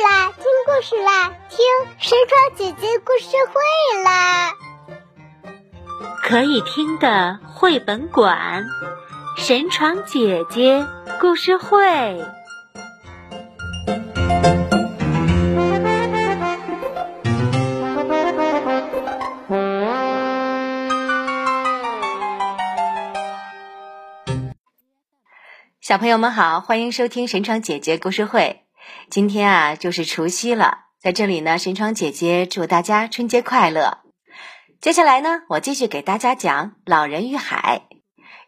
啦，听故事啦，听神床姐姐故事会啦！可以听的绘本馆，神床姐姐故事会。小朋友们好，欢迎收听神床姐姐故事会。今天啊，就是除夕了，在这里呢，神窗姐姐祝大家春节快乐。接下来呢，我继续给大家讲《老人与海》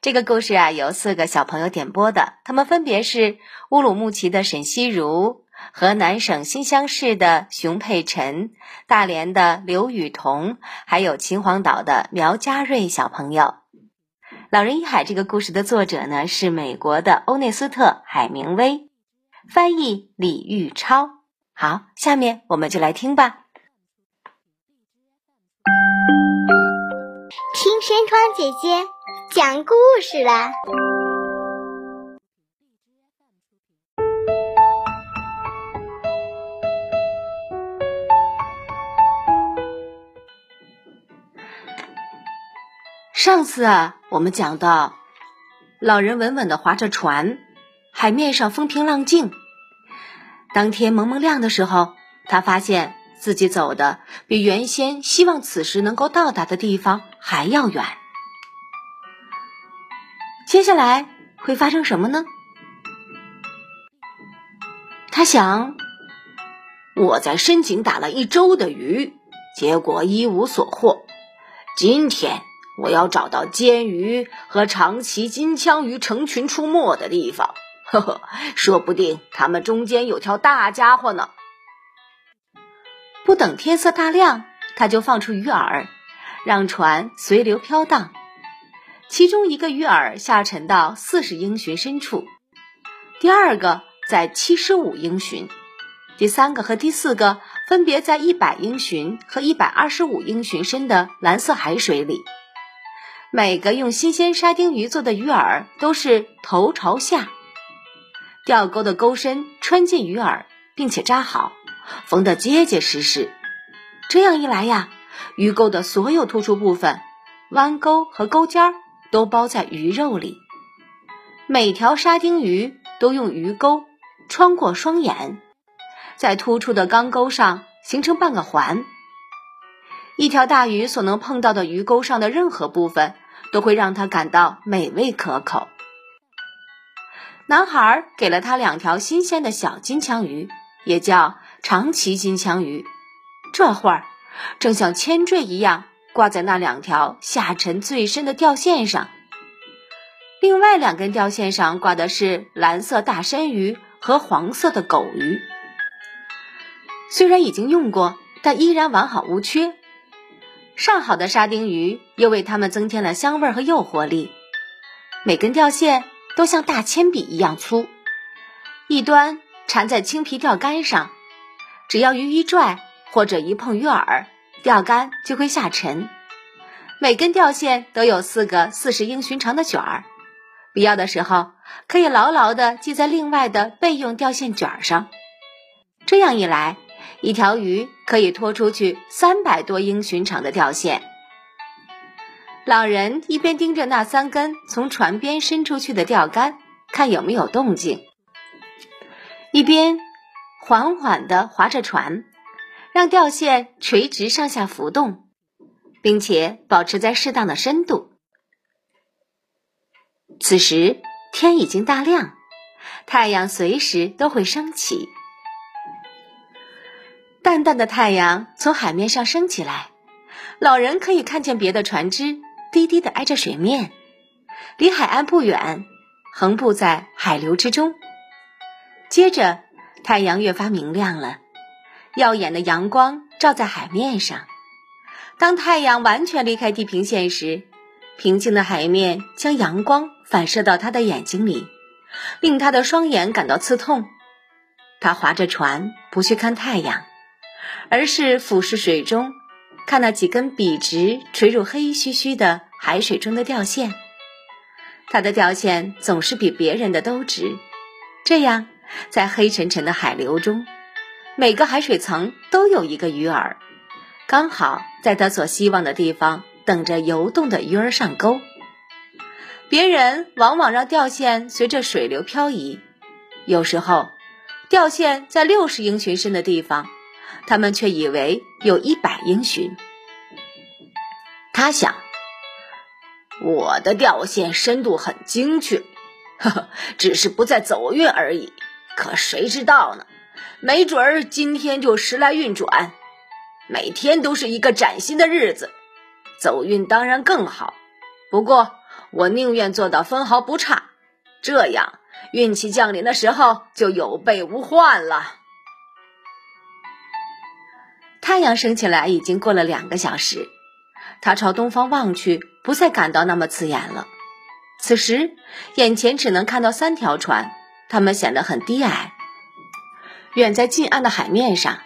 这个故事啊，由四个小朋友点播的，他们分别是乌鲁木齐的沈西如、河南省新乡市的熊佩晨、大连的刘雨桐，还有秦皇岛的苗家瑞小朋友。《老人与海》这个故事的作者呢是美国的欧内斯特·海明威，翻译李玉超。好，下面我们就来听吧。听山窗姐姐讲故事啦。上次啊，我们讲到，老人稳稳的划着船，海面上风平浪静。当天蒙蒙亮的时候，他发现自己走的比原先希望此时能够到达的地方还要远。接下来会发生什么呢？他想，我在深井打了一周的鱼，结果一无所获。今天。我要找到尖鱼和长鳍金枪鱼成群出没的地方，呵呵，说不定他们中间有条大家伙呢。不等天色大亮，他就放出鱼饵，让船随流飘荡。其中一个鱼饵下沉到四十英寻深处，第二个在七十五英寻，第三个和第四个分别在一百英寻和一百二十五英寻深的蓝色海水里。每个用新鲜沙丁鱼做的鱼饵都是头朝下，钓钩的钩身穿进鱼饵，并且扎好，缝得结结实实。这样一来呀，鱼钩的所有突出部分、弯钩和钩尖儿都包在鱼肉里。每条沙丁鱼都用鱼钩穿过双眼，在突出的钢钩上形成半个环。一条大鱼所能碰到的鱼钩上的任何部分，都会让它感到美味可口。男孩给了他两条新鲜的小金枪鱼，也叫长鳍金枪鱼，这会儿正像铅坠一样挂在那两条下沉最深的钓线上。另外两根钓线上挂的是蓝色大山鱼和黄色的狗鱼，虽然已经用过，但依然完好无缺。上好的沙丁鱼又为它们增添了香味和诱惑力。每根钓线都像大铅笔一样粗，一端缠在青皮钓竿上，只要鱼一拽或者一碰鱼饵，钓竿就会下沉。每根钓线都有四个四十英寻长的卷儿，必要的时候可以牢牢地系在另外的备用钓线卷上。这样一来。一条鱼可以拖出去三百多英寻长的钓线。老人一边盯着那三根从船边伸出去的钓竿，看有没有动静，一边缓缓地划着船，让钓线垂直上下浮动，并且保持在适当的深度。此时天已经大亮，太阳随时都会升起。淡淡的太阳从海面上升起来，老人可以看见别的船只低低的挨着水面，离海岸不远，横布在海流之中。接着，太阳越发明亮了，耀眼的阳光照在海面上。当太阳完全离开地平线时，平静的海面将阳光反射到他的眼睛里，令他的双眼感到刺痛。他划着船，不去看太阳。而是俯视水中，看那几根笔直垂入黑黢黢的海水中的钓线。他的钓线总是比别人的都直，这样在黑沉沉的海流中，每个海水层都有一个鱼饵，刚好在他所希望的地方等着游动的鱼儿上钩。别人往往让钓线随着水流漂移，有时候钓线在六十英寻深的地方，他们却以为有一百英寻。他想，我的钓线深度很精确，呵呵，只是不再走运而已。可谁知道呢？没准儿今天就时来运转，每天都是一个崭新的日子，走运当然更好。不过。我宁愿做到分毫不差，这样运气降临的时候就有备无患了。太阳升起来已经过了两个小时，他朝东方望去，不再感到那么刺眼了。此时眼前只能看到三条船，它们显得很低矮，远在近岸的海面上。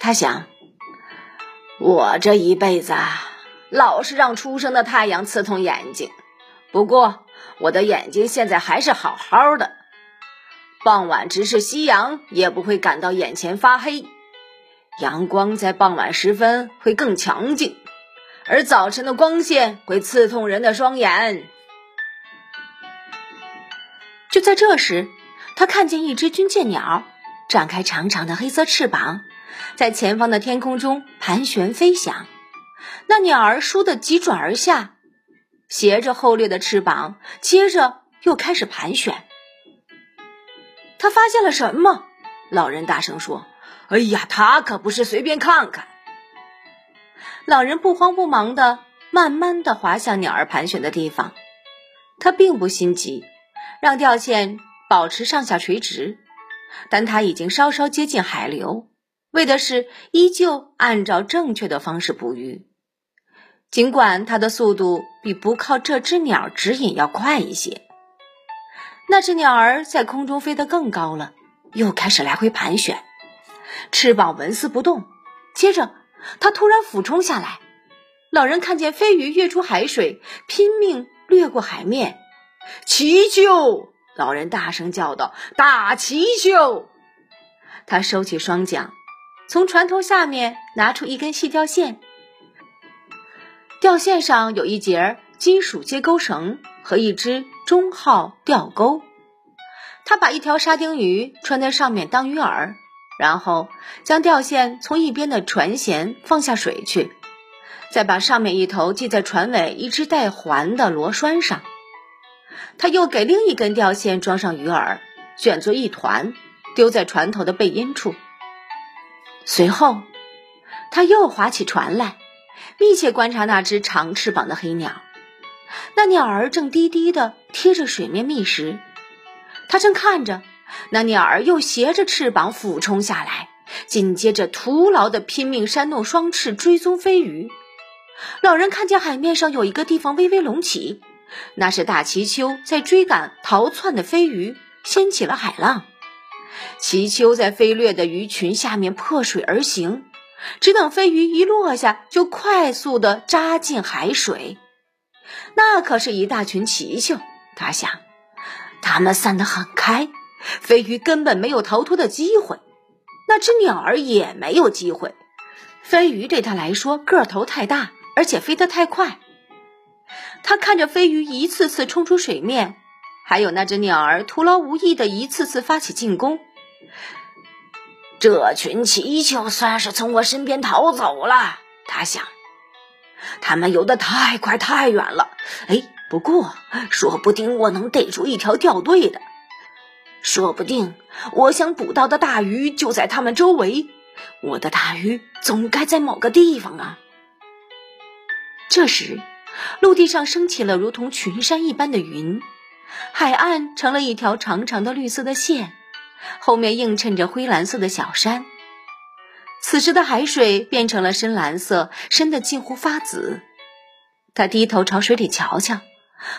他想：我这一辈子老是让初升的太阳刺痛眼睛。不过，我的眼睛现在还是好好的。傍晚直视夕阳，也不会感到眼前发黑。阳光在傍晚时分会更强劲，而早晨的光线会刺痛人的双眼。就在这时，他看见一只军舰鸟展开长长的黑色翅膀，在前方的天空中盘旋飞翔。那鸟儿倏地急转而下。斜着后掠的翅膀，接着又开始盘旋。他发现了什么？老人大声说：“哎呀，他可不是随便看看。”老人不慌不忙的慢慢的滑向鸟儿盘旋的地方。他并不心急，让钓线保持上下垂直，但他已经稍稍接近海流，为的是依旧按照正确的方式捕鱼。尽管它的速度比不靠这只鸟指引要快一些，那只鸟儿在空中飞得更高了，又开始来回盘旋，翅膀纹丝不动。接着，它突然俯冲下来。老人看见飞鱼跃出海水，拼命掠过海面。祈救！老人大声叫道：“大祈救！”他收起双桨，从船头下面拿出一根细钓线。钓线上有一节金属接钩绳和一只中号钓钩，他把一条沙丁鱼穿在上面当鱼饵，然后将钓线从一边的船舷放下水去，再把上面一头系在船尾一只带环的螺栓上。他又给另一根钓线装上鱼饵，卷作一团，丢在船头的背阴处。随后，他又划起船来。密切观察那只长翅膀的黑鸟，那鸟儿正低低的贴着水面觅食。他正看着，那鸟儿又斜着翅膀俯冲下来，紧接着徒劳的拼命扇动双翅追踪飞鱼。老人看见海面上有一个地方微微隆起，那是大鳍鳅在追赶逃窜的飞鱼，掀起了海浪。鳍鳅在飞掠的鱼群下面破水而行。只等飞鱼一落下，就快速地扎进海水。那可是一大群奇鳅，他想，它们散得很开，飞鱼根本没有逃脱的机会。那只鸟儿也没有机会。飞鱼对他来说个头太大，而且飞得太快。他看着飞鱼一次次冲出水面，还有那只鸟儿徒劳无益的一次次发起进攻。这群气球算是从我身边逃走了，他想。他们游得太快太远了，哎，不过说不定我能逮住一条掉队的，说不定我想捕到的大鱼就在他们周围，我的大鱼总该在某个地方啊。这时，陆地上升起了如同群山一般的云，海岸成了一条长长的绿色的线。后面映衬着灰蓝色的小山，此时的海水变成了深蓝色，深的近乎发紫。他低头朝水里瞧瞧，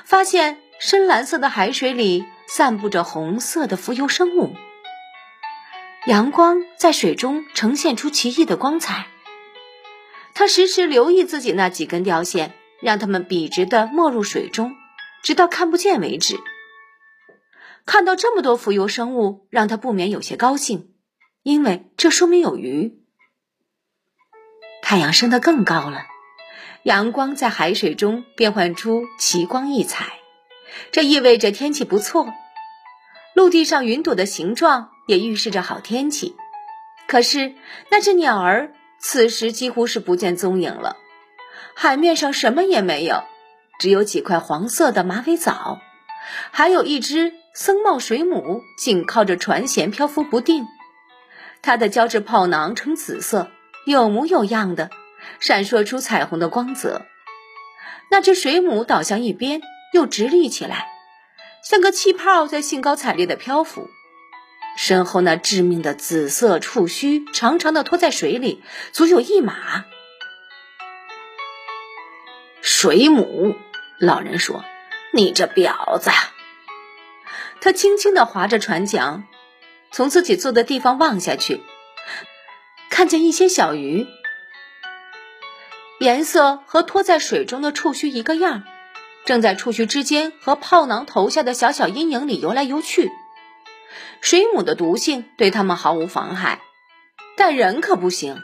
发现深蓝色的海水里散布着红色的浮游生物，阳光在水中呈现出奇异的光彩。他时时留意自己那几根钓线，让它们笔直地没入水中，直到看不见为止。看到这么多浮游生物，让他不免有些高兴。因为这说明有鱼。太阳升得更高了，阳光在海水中变换出奇光异彩，这意味着天气不错。陆地上云朵的形状也预示着好天气。可是那只鸟儿此时几乎是不见踪影了，海面上什么也没有，只有几块黄色的马尾藻，还有一只僧帽水母紧靠着船舷漂浮不定。它的胶质泡囊呈紫色，有模有样的，闪烁出彩虹的光泽。那只水母倒向一边，又直立起来，像个气泡在兴高采烈的漂浮。身后那致命的紫色触须长长的拖在水里，足有一码。水母，老人说：“你这婊子！”他轻轻的划着船桨。从自己坐的地方望下去，看见一些小鱼，颜色和拖在水中的触须一个样，正在触须之间和炮囊投下的小小阴影里游来游去。水母的毒性对它们毫无妨害，但人可不行。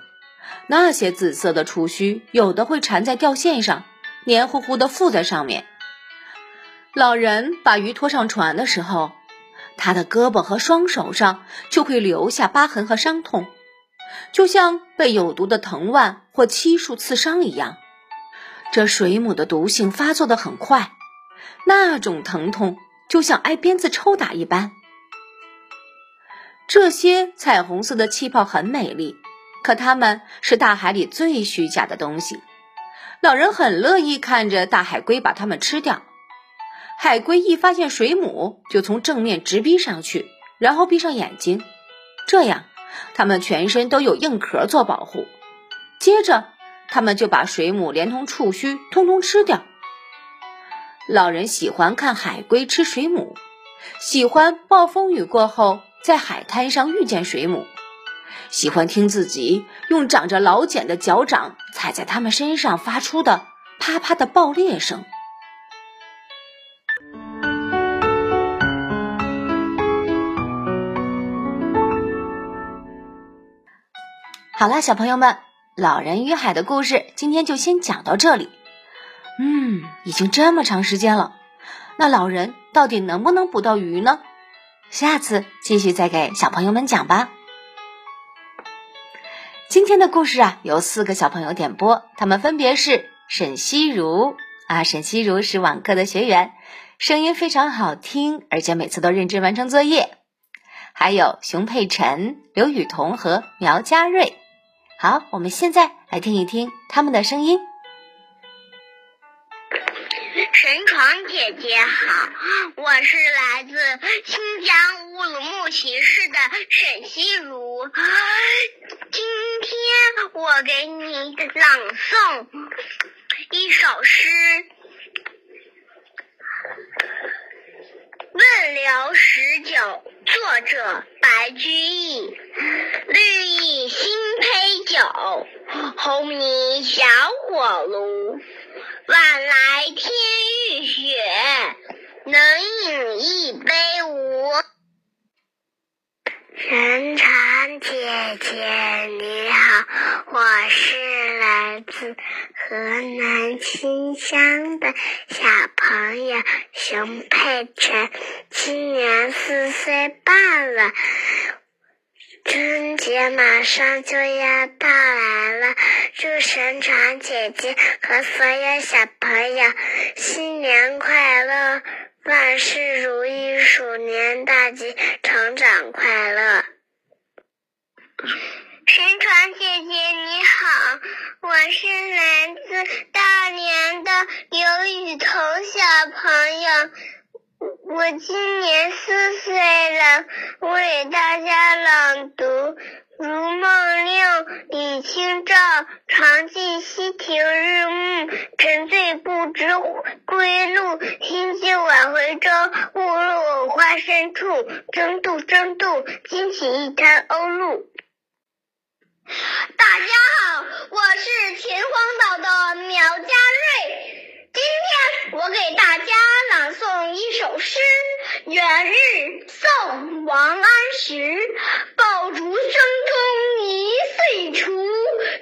那些紫色的触须，有的会缠在钓线上，黏糊糊的附在上面。老人把鱼拖上船的时候。他的胳膊和双手上就会留下疤痕和伤痛，就像被有毒的藤蔓或漆树刺伤一样。这水母的毒性发作的很快，那种疼痛就像挨鞭子抽打一般。这些彩虹色的气泡很美丽，可它们是大海里最虚假的东西。老人很乐意看着大海龟把它们吃掉。海龟一发现水母，就从正面直逼上去，然后闭上眼睛，这样它们全身都有硬壳做保护。接着，他们就把水母连同触须通通吃掉。老人喜欢看海龟吃水母，喜欢暴风雨过后在海滩上遇见水母，喜欢听自己用长着老茧的脚掌踩在它们身上发出的啪啪的爆裂声。好啦，小朋友们，老人与海的故事今天就先讲到这里。嗯，已经这么长时间了，那老人到底能不能捕到鱼呢？下次继续再给小朋友们讲吧。今天的故事啊，有四个小朋友点播，他们分别是沈西如啊，沈西如是网课的学员，声音非常好听，而且每次都认真完成作业。还有熊佩晨、刘雨桐和苗佳瑞。好，我们现在来听一听他们的声音。神床姐姐好，我是来自新疆乌鲁木齐市的沈西如。今天我给你朗诵一首诗。问刘十九，作者白居易。绿蚁新醅酒，红泥小火炉。晚来天欲雪，能饮一杯无？神船姐姐你好，我是来自河南新乡的小朋友熊佩晨，今年四岁半了。春节马上就要到来了，祝神船姐姐和所有小朋友新年快乐，万事如意，鼠年大吉，成长快乐。神船姐姐你好，我是来自大连的刘雨桐小朋友。我今年四岁了，我给大家朗读《如梦令》：李清照，常记溪亭日暮，沉醉不知归路。兴尽晚回舟，误入藕花深处。争渡，争渡，惊起一滩鸥鹭。大家好，我是秦皇岛的苗家瑞。今天我给大家朗诵一首诗，元日，宋·王安石。爆竹声中一岁除，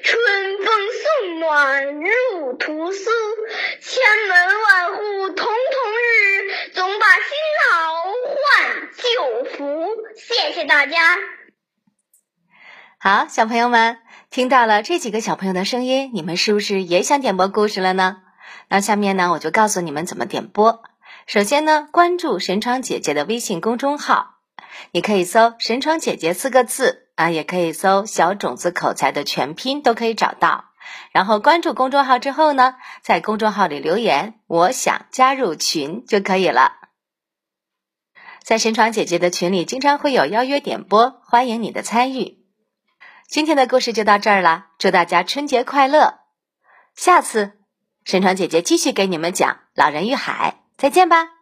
春风入屠苏。千门万户瞳瞳日，总把新老换旧符。谢谢大家。好，小朋友们听到了这几个小朋友的声音，你们是不是也想点播故事了呢？那下面呢，我就告诉你们怎么点播。首先呢，关注神窗姐姐的微信公众号，你可以搜“神窗姐姐”四个字啊，也可以搜“小种子口才”的全拼，都可以找到。然后关注公众号之后呢，在公众号里留言“我想加入群”就可以了。在神窗姐姐的群里，经常会有邀约点播，欢迎你的参与。今天的故事就到这儿了，祝大家春节快乐！下次神窗姐姐继续给你们讲《老人与海》。再见吧。